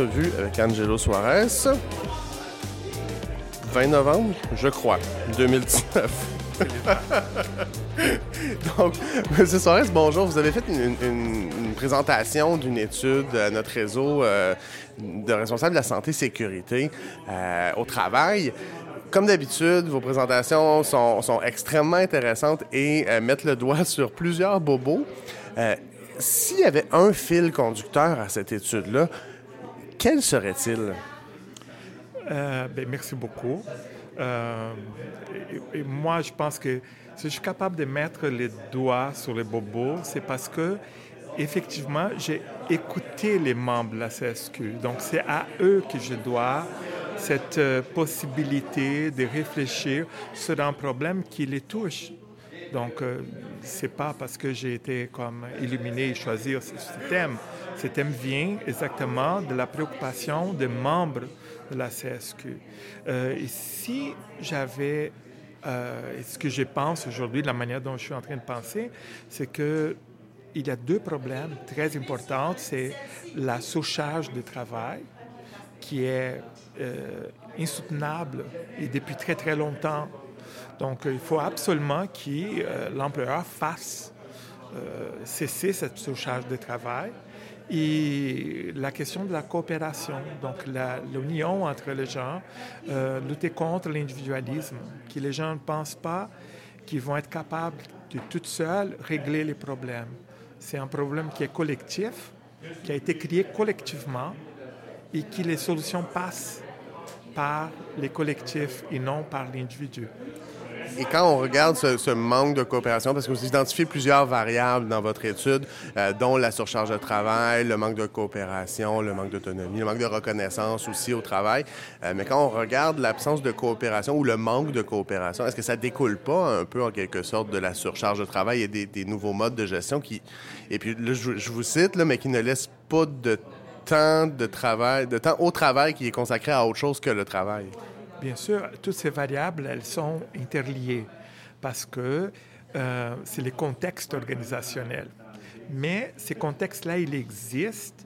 entrevue avec Angelo Suarez. 20 novembre, je crois, 2019. Donc, M. Suarez, bonjour. Vous avez fait une, présentation d'une étude à notre réseau euh, de responsables de la santé sécurité euh, au travail. Comme d'habitude, vos présentations sont, extrêmement intéressantes et euh, mettent le doigt sur plusieurs bobos. S'il y avait un fil conducteur à cette étude-là, quel serait-il? Euh, ben, merci beaucoup. Euh, moi, je pense que si je suis capable de mettre les doigts sur les bobos, c'est parce que, effectivement, j'ai écouté les membres de la CSQ. Donc, c'est à eux que je dois cette euh, possibilité de réfléchir sur un problème qui les touche. Donc, euh, c'est pas parce que j'ai été comme illuminé et choisir ce, thème. Ce thème vient exactement de la préoccupation des membres de la CSQ. Euh, et si j'avais, euh, ce que je pense aujourd'hui, de la manière dont je suis en train de penser, c'est que il y a deux problèmes très importants. C'est la surcharge de travail, qui est euh, insoutenable et depuis très très longtemps donc, il faut absolument que euh, l'employeur fasse euh, cesser cette surcharge de travail. Et la question de la coopération, donc l'union entre les gens, euh, lutter contre l'individualisme, que les gens ne pensent pas qu'ils vont être capables de tout seuls régler les problèmes. C'est un problème qui est collectif, qui a été créé collectivement et que les solutions passent par les collectifs et non par l'individu. Et quand on regarde ce, manque de coopération, parce que vous identifiez plusieurs variables dans votre étude, euh, dont la surcharge de travail, le manque de coopération, le manque d'autonomie, le manque de reconnaissance aussi au travail, euh, mais quand on regarde l'absence de coopération ou le manque de coopération, est-ce que ça découle pas un peu en quelque sorte de la surcharge de travail et des, nouveaux modes de gestion qui, et puis là, je, vous cite, là, mais qui ne laissent pas de temps de travail, de temps au travail qui est consacré à autre chose que le travail? Bien sûr, toutes ces variables, elles sont interliées parce que euh, c'est les contextes organisationnels. Mais ces contextes-là, ils existent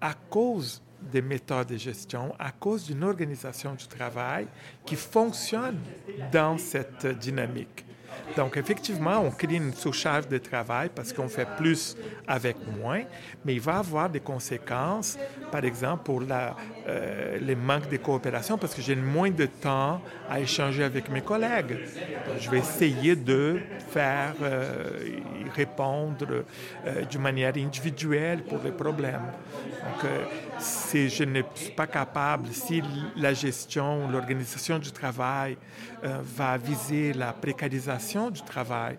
à cause des méthodes de gestion, à cause d'une organisation du travail qui fonctionne dans cette dynamique. Donc, effectivement, on crée une surcharge de travail parce qu'on fait plus avec moins, mais il va avoir des conséquences, par exemple, pour euh, les manques de coopération, parce que j'ai moins de temps à échanger avec mes collègues. je vais essayer de faire euh, répondre euh, d'une manière individuelle pour les problèmes. Donc, euh, si je ne suis pas capable, si la gestion, l'organisation du travail va viser la précarisation du travail,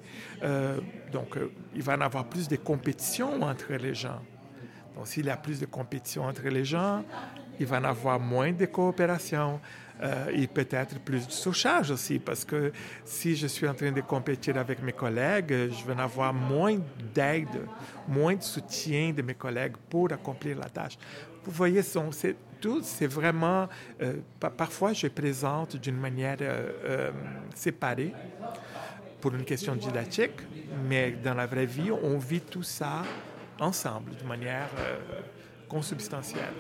donc il va y avoir plus de compétition entre les gens. Donc, s'il y a plus de compétition entre les gens, il va y avoir moins de coopération euh, et peut-être plus de surcharge aussi, parce que si je suis en train de compétir avec mes collègues, je vais en avoir moins d'aide, moins de soutien de mes collègues pour accomplir la tâche. Vous voyez, c'est tout, c'est vraiment... Euh, parfois, je présente d'une manière euh, séparée pour une question didactique, mais dans la vraie vie, on vit tout ça ensemble, de manière consubstantielle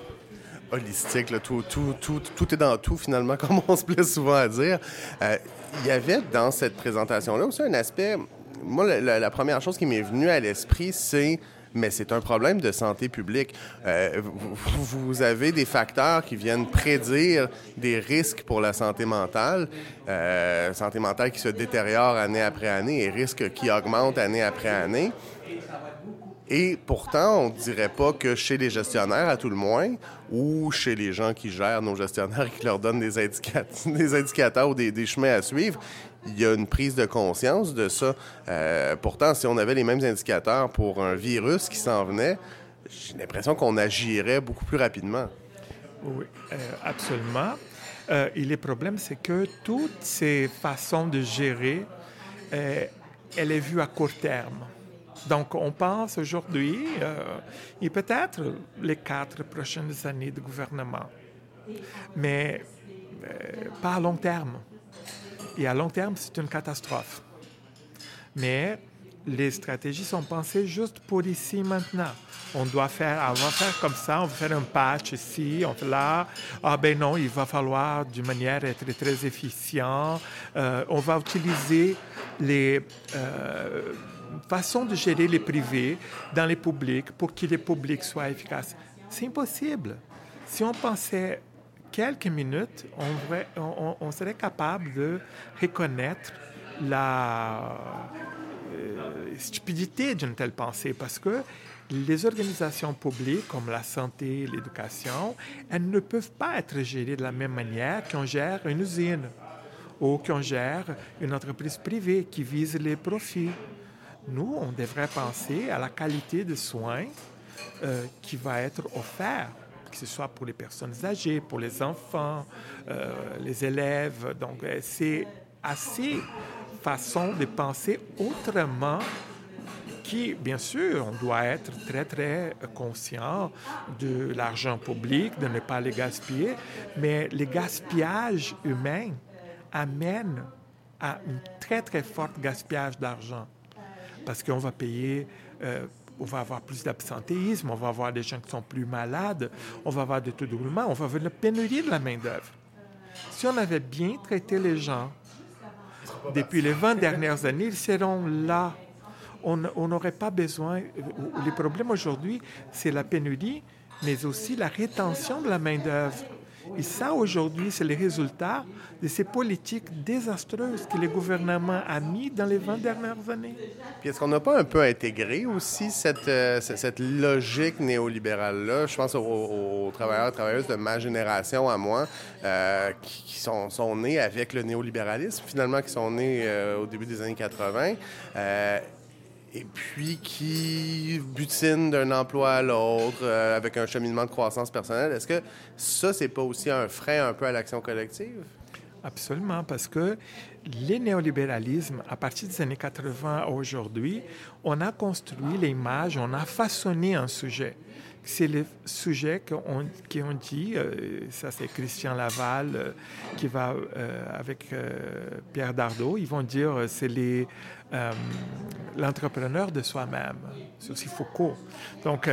holistique, tout, est dans tout finalement, comme on se plaît souvent à dire. Euh, il y avait dans cette présentation-là aussi un aspect, moi la, première chose qui m'est venue à l'esprit, c'est mais c'est un problème de santé publique. Euh, vous, avez des facteurs qui viennent prédire des risques pour la santé mentale, euh, santé mentale qui se détériore année après année et risques qui augmentent année après année. Et pourtant, on ne dirait pas que chez les gestionnaires, à tout le moins, ou chez les gens qui gèrent nos gestionnaires et qui leur donnent des, des indicateurs ou des, chemins à suivre, il y a une prise de conscience de ça. Euh, pourtant, si on avait les mêmes indicateurs pour un virus qui s'en venait, j'ai l'impression qu'on agirait beaucoup plus rapidement. Oui, euh, absolument. Euh, et le problème, c'est que toutes ces façons de gérer, elle est vue à court terme. Donc, on pense aujourd'hui, euh, et peut-être les quatre prochaines années de gouvernement, mais euh, pas à long terme. Et à long terme, c'est une catastrophe. Mais les stratégies sont pensées juste pour ici maintenant. On doit faire, on va faire comme ça, on va faire un patch ici, on fait là. Ah ben non, il va falloir d'une manière être très efficient. Euh, on va utiliser les façons de gérer les privés dans les publics pour que les publics soient efficaces. C'est impossible. Si on pensait quelques minutes, on, on serait capable de reconnaître la euh, stupidité d'une telle pensée parce que les organisations publiques comme la santé, l'éducation, elles ne peuvent pas être gérées de la même manière qu'on gère une usine ou qu'on gère une entreprise privée qui vise les profits. Nous, on devrait penser à la qualité de soins euh, qui va être offert, que ce soit pour les personnes âgées, pour les enfants, euh, les élèves. Donc, c'est assez façon de penser autrement qui, bien sûr, on doit être très, très conscient de l'argent public, de ne pas le gaspiller, mais le gaspillage humain amène à un très, très fort gaspillage d'argent. Parce qu'on va payer, euh, on va avoir plus d'absentéisme, on va avoir des gens qui sont plus malades, on va avoir des taux de on va avoir une pénurie de la main-d'œuvre. Si on avait bien traité les gens depuis les 20 dernières années, ils seront là. On n'aurait pas besoin. Les problèmes aujourd'hui, c'est la pénurie, mais aussi la rétention de la main-d'œuvre. Et ça, aujourd'hui, c'est le résultat de ces politiques désastreuses que le gouvernement a mis dans les 20 dernières années. Est-ce qu'on n'a pas un peu intégré aussi cette, euh, cette logique néolibérale-là? Je pense aux, travailleurs et travailleuses de ma génération à moi euh, qui, sont, sont, nés avec le néolibéralisme, finalement, qui sont nés euh, au début des années 80 et puis qui butine d'un emploi à l'autre euh, avec un cheminement de croissance personnelle. Est-ce que ça, c'est pas aussi un frein un peu à l'action collective? Absolument, parce que le néolibéralisme, à partir des années 80 à aujourd'hui, on a construit l'image, on a façonné un sujet c'est le sujet qu'on ont dit, euh, ça c'est Christian Laval euh, qui va euh, avec Pierre Dardot, ils vont dire c'est l'entrepreneur de soi-même. C'est aussi Foucault. Donc,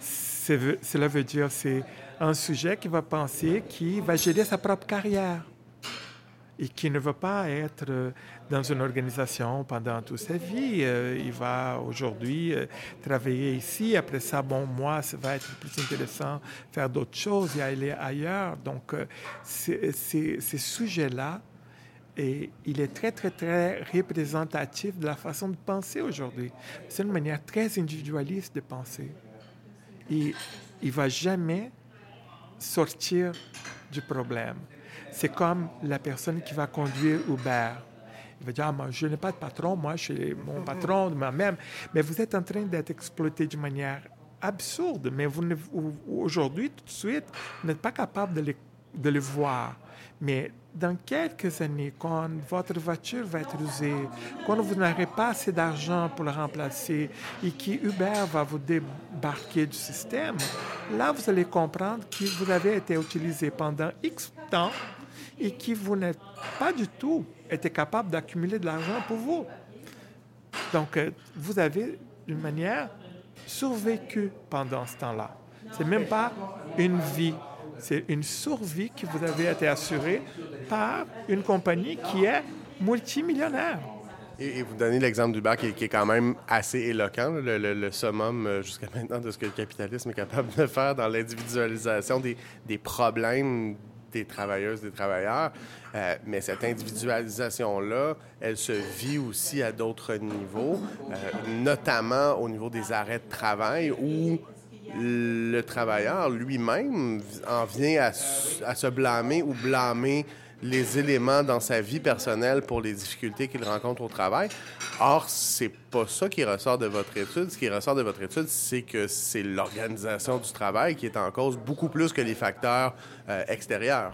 cela veut dire c'est un sujet qui va penser, qui va gérer sa propre carrière et qui ne veut pas être euh, dans une organisation pendant toute sa vie. Euh, il va aujourd'hui euh, travailler ici. Après ça, bon, moi, ça va être plus intéressant faire d'autres choses et aller ailleurs. Donc, ces sujets-là, et il est très, très, très représentatif de la façon de penser aujourd'hui. C'est une manière très individualiste de penser. Et il ne va jamais sortir du problème. C'est comme la personne qui va conduire Uber. Il va dire, ah, moi, je n'ai pas de patron, moi, je suis mon patron de moi-même. Mais vous êtes en train d'être exploité de manière absurde. Mais vous aujourd'hui, tout de suite, vous n'êtes pas capable de le, voir. Mais dans quelques années, quand votre voiture va être usée, quand vous n'aurez pas assez d'argent pour la remplacer et que Uber va vous débarquer du système, là, vous allez comprendre que vous avez été utilisé pendant X temps et qui vous n'êtes pas du tout été capable d'accumuler de l'argent pour vous. Donc, euh, vous avez, d'une manière, survécu pendant ce temps-là. C'est même pas une vie, c'est une survie que vous avez été assurée par une compagnie qui est multimillionnaire. Et, vous donnez l'exemple du bar qui, est quand même assez éloquent, le, summum euh, jusqu'à maintenant de ce que le capitalisme est capable de faire dans l'individualisation des problèmes des travailleuses, des travailleurs. Euh, mais cette individualisation-là, elle se vit aussi à d'autres niveaux, euh, notamment au niveau des arrêts de travail où le travailleur lui-même en vient à, à, se blâmer ou blâmer les éléments dans sa vie personnelle pour les difficultés qu'il rencontre au travail. Or, c'est pas ça qui ressort de votre étude. Ce qui ressort de votre étude, c'est que c'est l'organisation du travail qui est en cause beaucoup plus que les facteurs euh, extérieurs.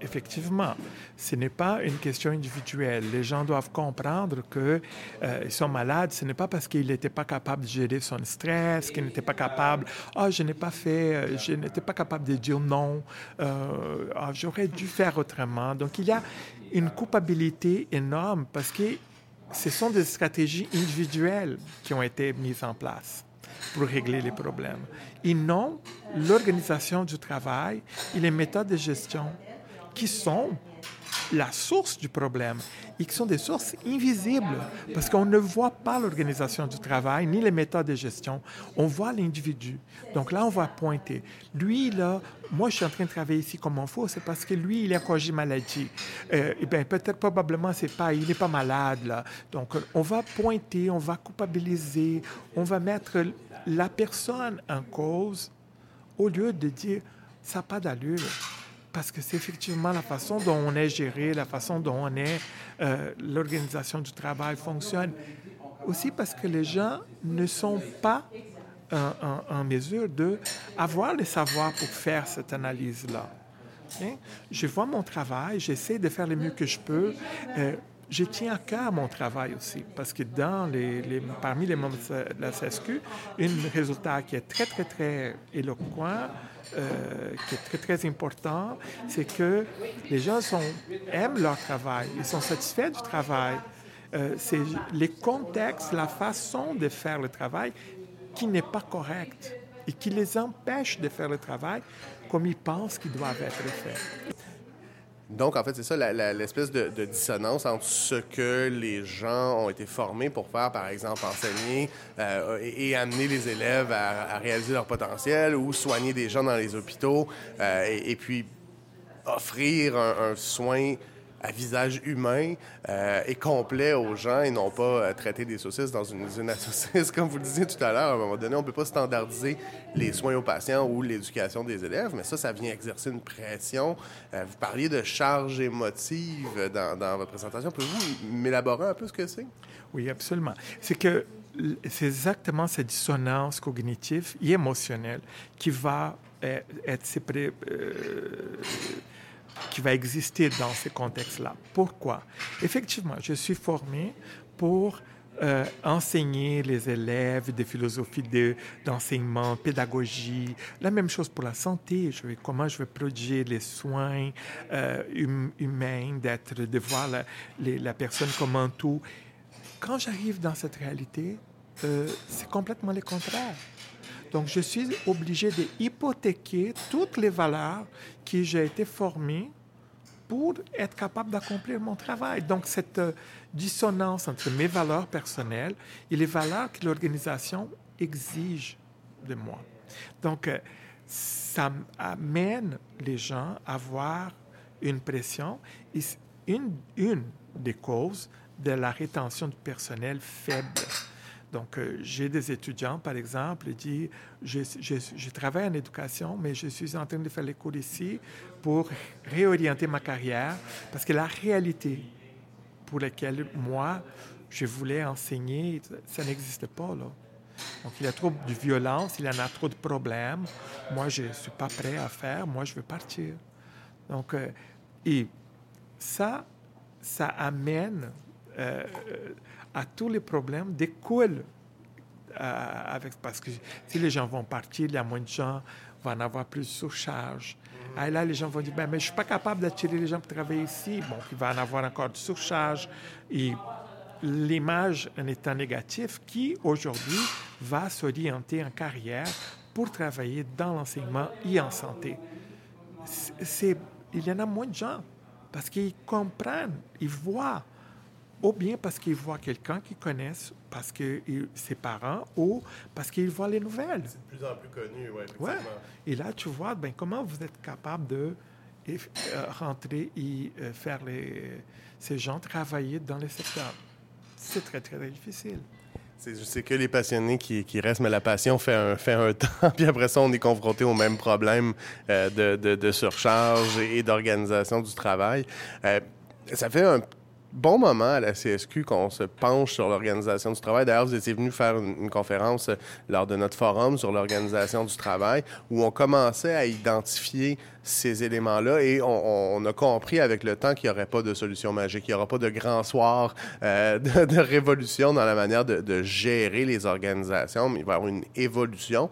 Effectivement, ce n'est pas une question individuelle. Les gens doivent comprendre qu'ils euh, sont malades. Ce n'est pas parce qu'ils n'étaient pas capables de gérer son stress, qu'ils n'étaient pas capables. Ah, oh, je n'ai pas fait, euh, je n'étais pas capable de dire non. Euh, oh, j'aurais dû faire autrement. Donc, il y a une culpabilité énorme parce que ce sont des stratégies individuelles qui ont été mises en place pour régler les problèmes, et non l'organisation du travail et les méthodes de gestion qui sont la source du problème et qui sont des sources invisibles parce qu'on ne voit pas l'organisation du travail ni les méthodes de gestion. On voit l'individu. Donc là, on va pointer. Lui, là, moi, je suis en train de travailler ici comme il faut, c'est parce que lui, il a congé maladie. Euh, eh bien, peut-être, probablement, c'est pas, il n'est pas malade, là. Donc, on va pointer, on va culpabiliser, on va mettre la personne en cause au lieu de dire, ça n'a pas d'allure parce que c'est effectivement la façon dont on est géré, la façon dont on est, euh, l'organisation du travail fonctionne. Aussi parce que les gens ne sont pas en, mesure d'avoir le savoir pour faire cette analyse-là. Hein? Je vois mon travail, j'essaie de faire le mieux que je peux. Euh, je tiens à cœur mon travail aussi, parce que parmi les membres de la CSQ, un résultat qui est très, très, très éloquent, euh, qui est très, très important, c'est que les gens aiment leur travail, ils sont satisfaits du travail. Euh, c'est les contextes, la façon de faire le travail qui n'est pas correcte et qui les empêche de faire le travail comme ils pensent qu'il doit être fait. Donc, en fait, c'est ça l'espèce de, dissonance entre ce que les gens ont été formés pour faire, par exemple, enseigner euh, et, amener les élèves à, réaliser leur potentiel ou soigner des gens dans les hôpitaux euh, et, puis offrir un soin à visage humain euh, et complet aux gens et non pas euh, traiter des saucisses dans une usine à saucisses. Comme vous le disiez tout à l'heure, à un moment donné, on ne peut pas standardiser les soins aux patients ou l'éducation des élèves, mais ça, ça vient exercer une pression. Euh, vous parliez de charge émotive dans, votre présentation. Pouvez-vous m'élaborer un peu ce que c'est? Oui, absolument. C'est que c'est exactement cette dissonance cognitive et émotionnelle qui va être qui va exister dans ces contextes-là. Pourquoi? Effectivement, je suis formé pour euh, enseigner les élèves des philosophies d'enseignement, pédagogie. La même chose pour la santé. Je vais, comment je vais produire les soins euh, hum, humains, de voir la, la, personne comme un tout. Quand j'arrive dans cette réalité, euh, c'est complètement le contraire. Donc, je suis obligé d'hypothéquer toutes les valeurs qui j'ai été formé pour être capable d'accomplir mon travail. Donc, cette euh, dissonance entre mes valeurs personnelles et les valeurs que l'organisation exige de moi. Donc, euh, ça amène les gens à avoir une pression et une, une des causes de la rétention du personnel faible. Donc, euh, j'ai des étudiants, par exemple, qui disent, je, travaille en éducation, mais je suis en train de faire les cours ici pour réorienter ma carrière, parce que la réalité pour laquelle moi, je voulais enseigner, ça n'existe pas, là. Donc, il y a trop de violence, il y en a trop de problèmes. Moi, je ne suis pas prêt à faire. Moi, je veux partir. Donc, euh, et ça, ça amène euh, à tous les problèmes découlent euh, avec, parce que si les gens vont partir, il y a moins de gens, vont en avoir plus de surcharge. Et ah, là, les gens vont dire, ben, mais je ne suis pas capable d'attirer les gens pour travailler ici. Bon, il va en avoir encore de surcharge. Et l'image en étant négatif qui, aujourd'hui, va s'orienter en carrière pour travailler dans l'enseignement et en santé. C'est, il y en a moins de gens parce qu'ils comprennent, ils voient ou bien parce qu'ils voient quelqu'un qu'ils connaissent, parce que ses parents, ou parce qu'ils voient les nouvelles. C'est de plus en plus connu, oui, ouais. Et là, tu vois, ben, comment vous êtes capable de euh, rentrer et euh, faire les, ces gens travailler dans le secteur. C'est très, très difficile. C'est que les passionnés qui, qui, restent, mais la passion fait un, fait un temps, puis après ça, on est confronté au même problème euh, de, de, de, surcharge et d'organisation du travail. ça fait un bon moment à la CSQ qu'on se penche sur l'organisation du travail. D'ailleurs, vous étiez venu faire une, conférence euh, lors de notre forum sur l'organisation du travail où on commençait à identifier ces éléments-là et on, a compris avec le temps qu'il n'y aurait pas de solution magique, il n'y aura pas de grand soir euh, de, révolution dans la manière de, gérer les organisations, mais il va y avoir une évolution.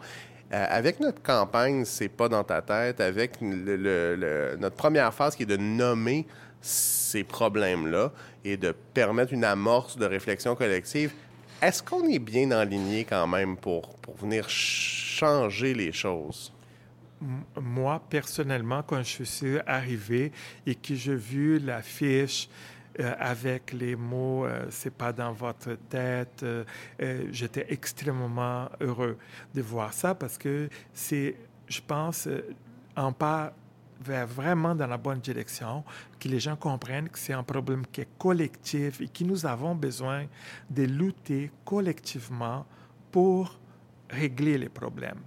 avec notre campagne, c'est pas dans ta tête, avec notre première phase qui est de nommer ces problèmes-là et de permettre une amorce de réflexion collective, est-ce qu'on est bien aligné quand même pour, pour venir changer les choses? Moi, personnellement, quand je suis arrivé et que j'ai vu l'affiche euh, avec les mots euh, c'est pas dans votre tête, euh, j'étais extrêmement heureux de voir ça parce que c'est, je pense, en pas vers vraiment dans la bonne direction, que les gens comprennent que c'est un problème qui est collectif et que nous avons besoin de lutter collectivement pour régler les problèmes.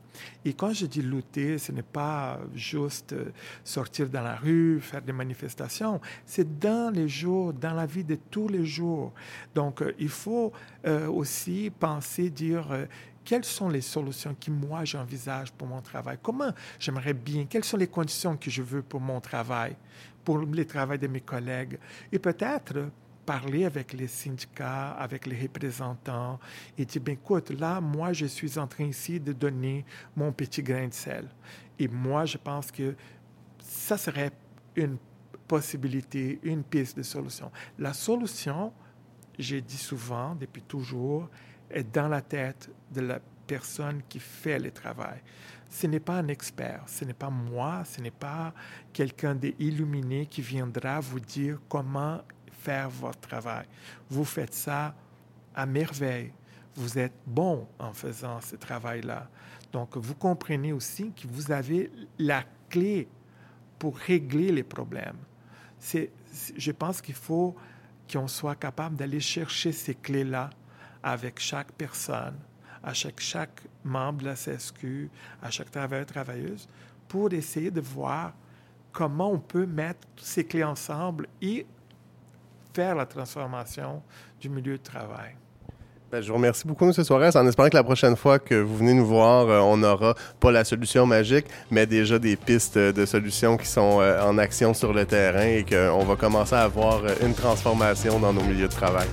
Et quand je dis lutter, ce n'est pas juste euh, sortir dans la rue, faire des manifestations, c'est dans les jours, dans la vie de tous les jours. Donc, euh, il faut euh, aussi penser, dire, quelles sont les solutions que moi j'envisage pour mon travail? Comment j'aimerais bien? Quelles sont les conditions que je veux pour mon travail, pour le travail de mes collègues? Et peut-être parler avec les syndicats, avec les représentants et dire, ben, écoute, là, moi, je suis en train ici de donner mon petit grain de sel. Et moi, je pense que ça serait une possibilité, une piste de solution. La solution, j'ai dit souvent, depuis toujours, est dans la tête de la personne qui fait le travail. Ce n'est pas un expert, ce n'est pas moi, ce n'est pas quelqu'un d'illuminé qui viendra vous dire comment faire votre travail. Vous faites ça à merveille. Vous êtes bon en faisant ce travail-là. Donc, vous comprenez aussi que vous avez la clé pour régler les problèmes. C'est, je pense qu'il faut qu'on soit capable d'aller chercher ces clés-là avec chaque personne, à chaque, chaque membre de la CSQ, à chaque travailleur, travailleuse, pour essayer de voir comment on peut mettre ces clés ensemble et faire la transformation du milieu de travail. Ben, je vous remercie beaucoup, M. Suarez, en espérant que la prochaine fois que vous venez nous voir, euh, on n'aura pas la solution magique, mais déjà des pistes de solutions qui sont euh, en action sur le terrain et qu'on va commencer à avoir une transformation dans nos milieux de travail.